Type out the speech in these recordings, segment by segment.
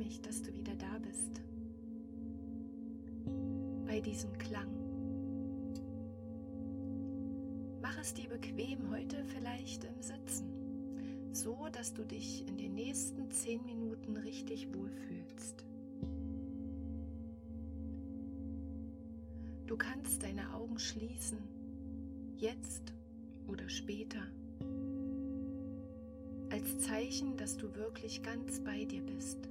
mich, dass du wieder da bist. Bei diesem Klang. Mach es dir bequem heute vielleicht im Sitzen, so dass du dich in den nächsten zehn Minuten richtig wohlfühlst. Du kannst deine Augen schließen, jetzt oder später, als Zeichen, dass du wirklich ganz bei dir bist.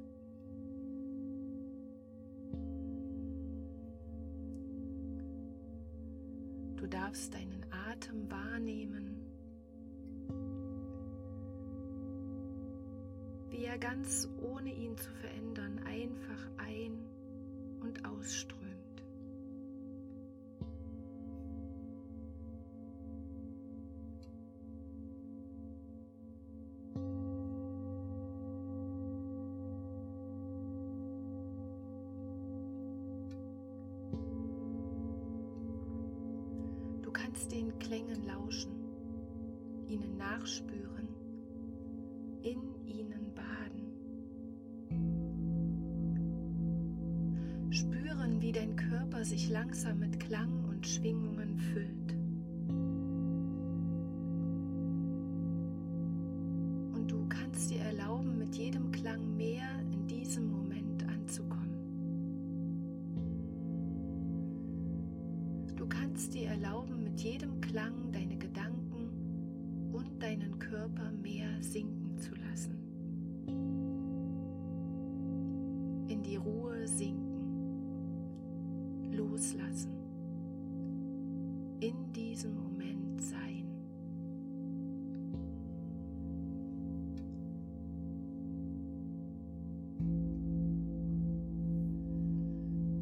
Du darfst deinen Atem wahrnehmen, wie er ganz ohne ihn zu verändern einfach ein- und ausströmt. Den Klängen lauschen, ihnen nachspüren, in ihnen baden. Spüren, wie dein Körper sich langsam mit Klang und Schwingungen füllt. Jedem Klang deine Gedanken und deinen Körper mehr sinken zu lassen. In die Ruhe sinken, loslassen, in diesem Moment sein.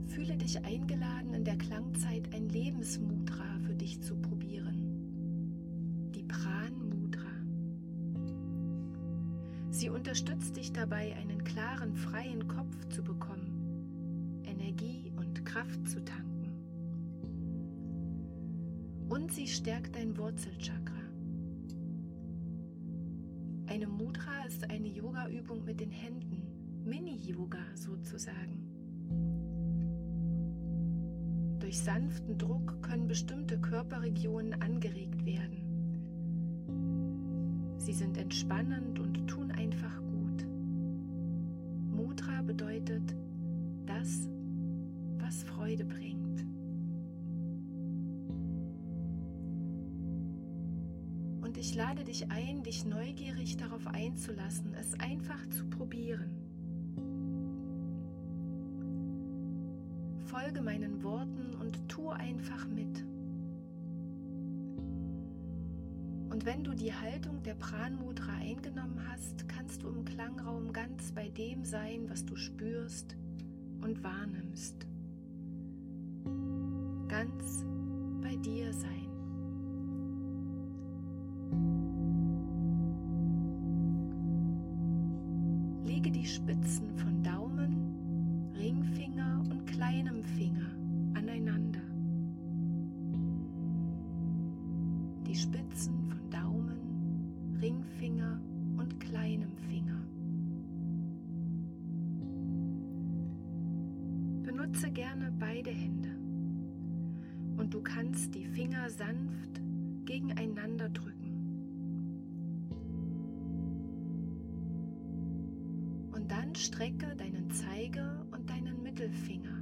Fühle dich eingeladen, in der Klangzeit ein Lebensmudra für dich zu probieren. Unterstützt dich dabei, einen klaren, freien Kopf zu bekommen, Energie und Kraft zu tanken. Und sie stärkt dein Wurzelchakra. Eine Mudra ist eine Yoga-Übung mit den Händen, Mini-Yoga sozusagen. Durch sanften Druck können bestimmte Körperregionen angeregt werden. Sie sind entspannend und tun bedeutet das, was Freude bringt. Und ich lade dich ein, dich neugierig darauf einzulassen, es einfach zu probieren. Folge meinen Worten und tu einfach mit. Und wenn du die Haltung der Pranmudra eingenommen hast, kannst du im Klangraum ganz bei dem sein, was du spürst und wahrnimmst. Ganz bei dir sein. Lege die Spitzen von Daumen, sanft gegeneinander drücken. Und dann strecke deinen Zeiger und deinen Mittelfinger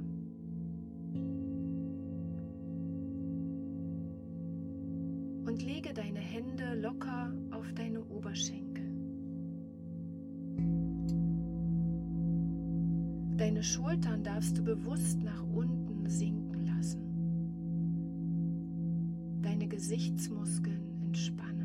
und lege deine Hände locker auf deine Oberschenkel. Deine Schultern darfst du bewusst nach Gesichtsmuskeln entspannen.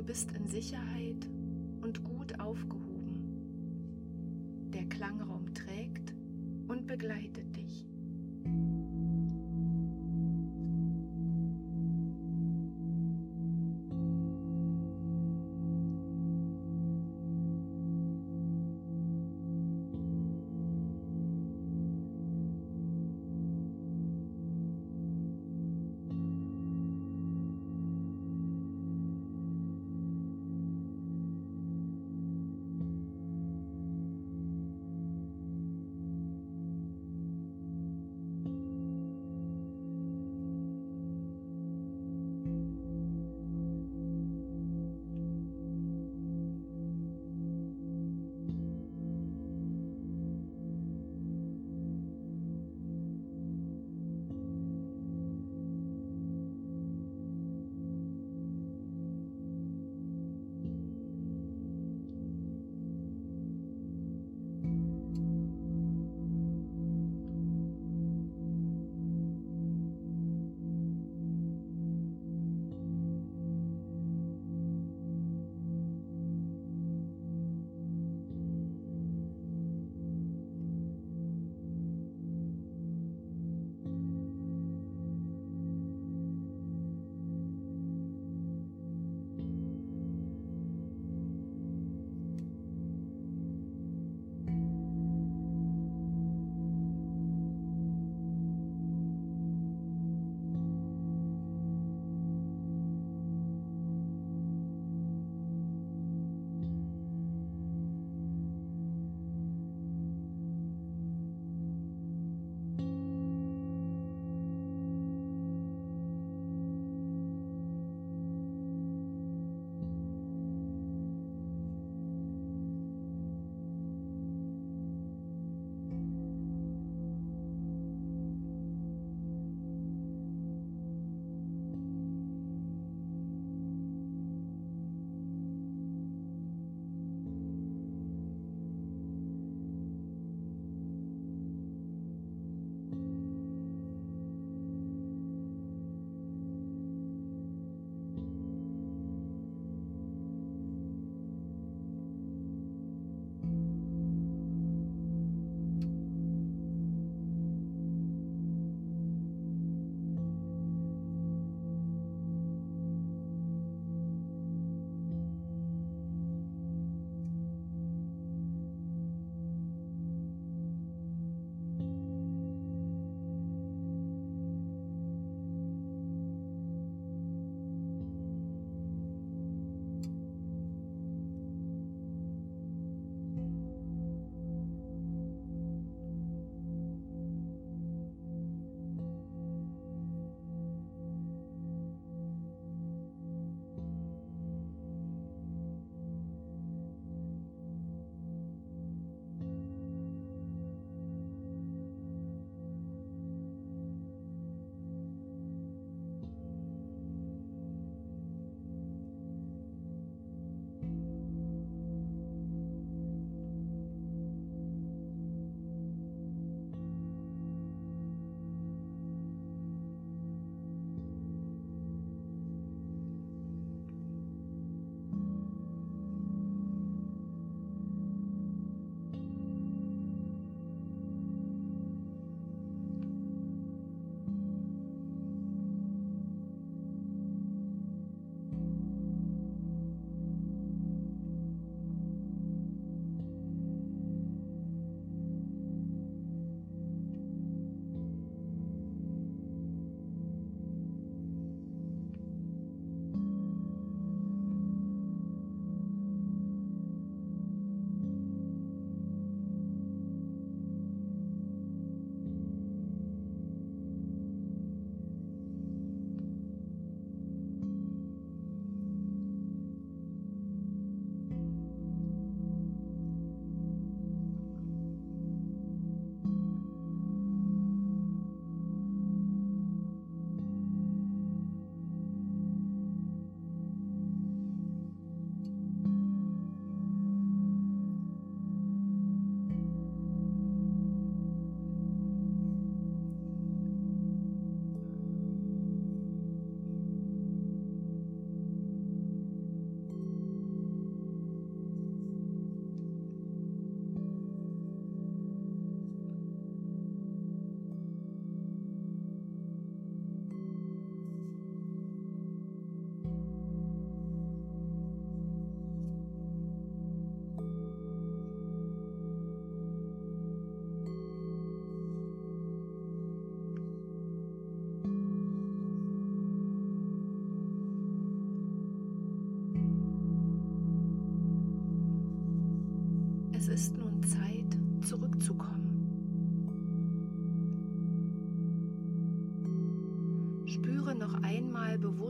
Du bist in Sicherheit und gut aufgehoben. Der Klangraum trägt und begleitet dich.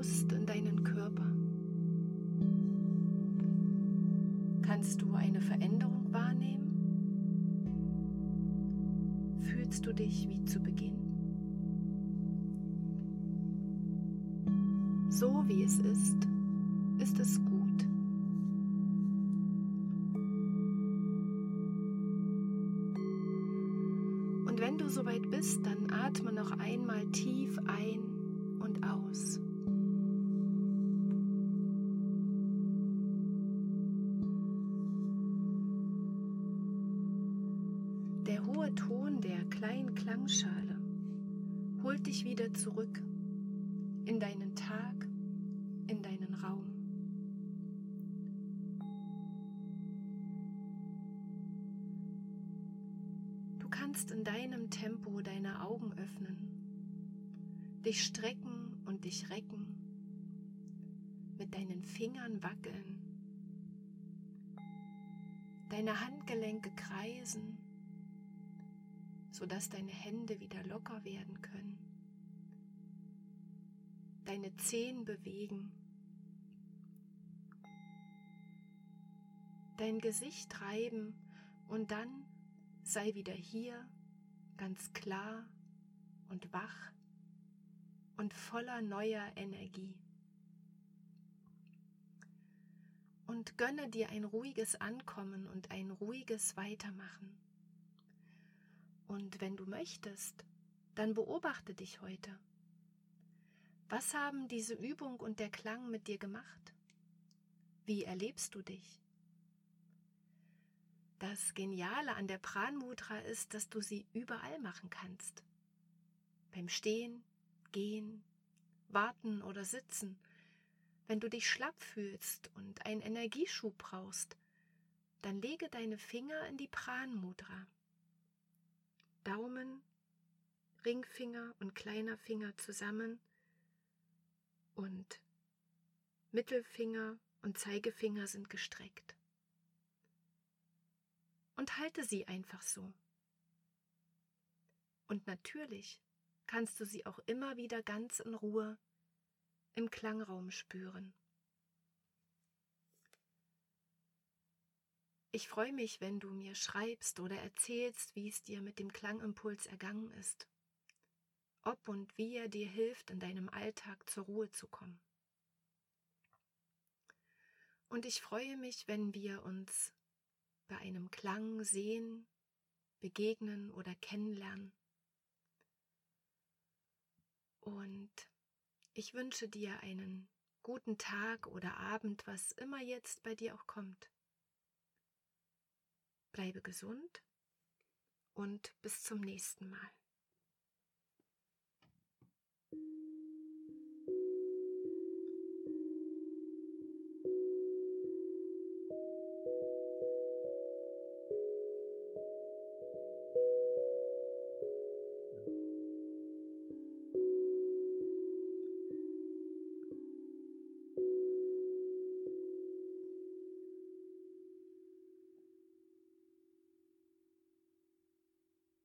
Bewusst in deinen Körper. Kannst du eine Veränderung wahrnehmen? Fühlst du dich wie zu Beginn? So wie es ist, ist es gut. Und wenn du soweit bist, dann atme noch einmal tief ein und aus. Kannst in deinem Tempo deine Augen öffnen, dich strecken und dich recken, mit deinen Fingern wackeln, deine Handgelenke kreisen sodass deine Hände wieder locker werden können. Deine Zehen bewegen. Dein Gesicht reiben und dann sei wieder hier ganz klar und wach und voller neuer Energie. Und gönne dir ein ruhiges Ankommen und ein ruhiges Weitermachen. Und wenn du möchtest, dann beobachte dich heute. Was haben diese Übung und der Klang mit dir gemacht? Wie erlebst du dich? Das Geniale an der Pranmudra ist, dass du sie überall machen kannst. Beim Stehen, Gehen, Warten oder Sitzen. Wenn du dich schlapp fühlst und einen Energieschub brauchst, dann lege deine Finger in die Pranmudra. Daumen, Ringfinger und kleiner Finger zusammen und Mittelfinger und Zeigefinger sind gestreckt. Und halte sie einfach so. Und natürlich kannst du sie auch immer wieder ganz in Ruhe im Klangraum spüren. Ich freue mich, wenn du mir schreibst oder erzählst, wie es dir mit dem Klangimpuls ergangen ist, ob und wie er dir hilft, in deinem Alltag zur Ruhe zu kommen. Und ich freue mich, wenn wir uns bei einem Klang sehen, begegnen oder kennenlernen. Und ich wünsche dir einen guten Tag oder Abend, was immer jetzt bei dir auch kommt. Bleibe gesund und bis zum nächsten Mal.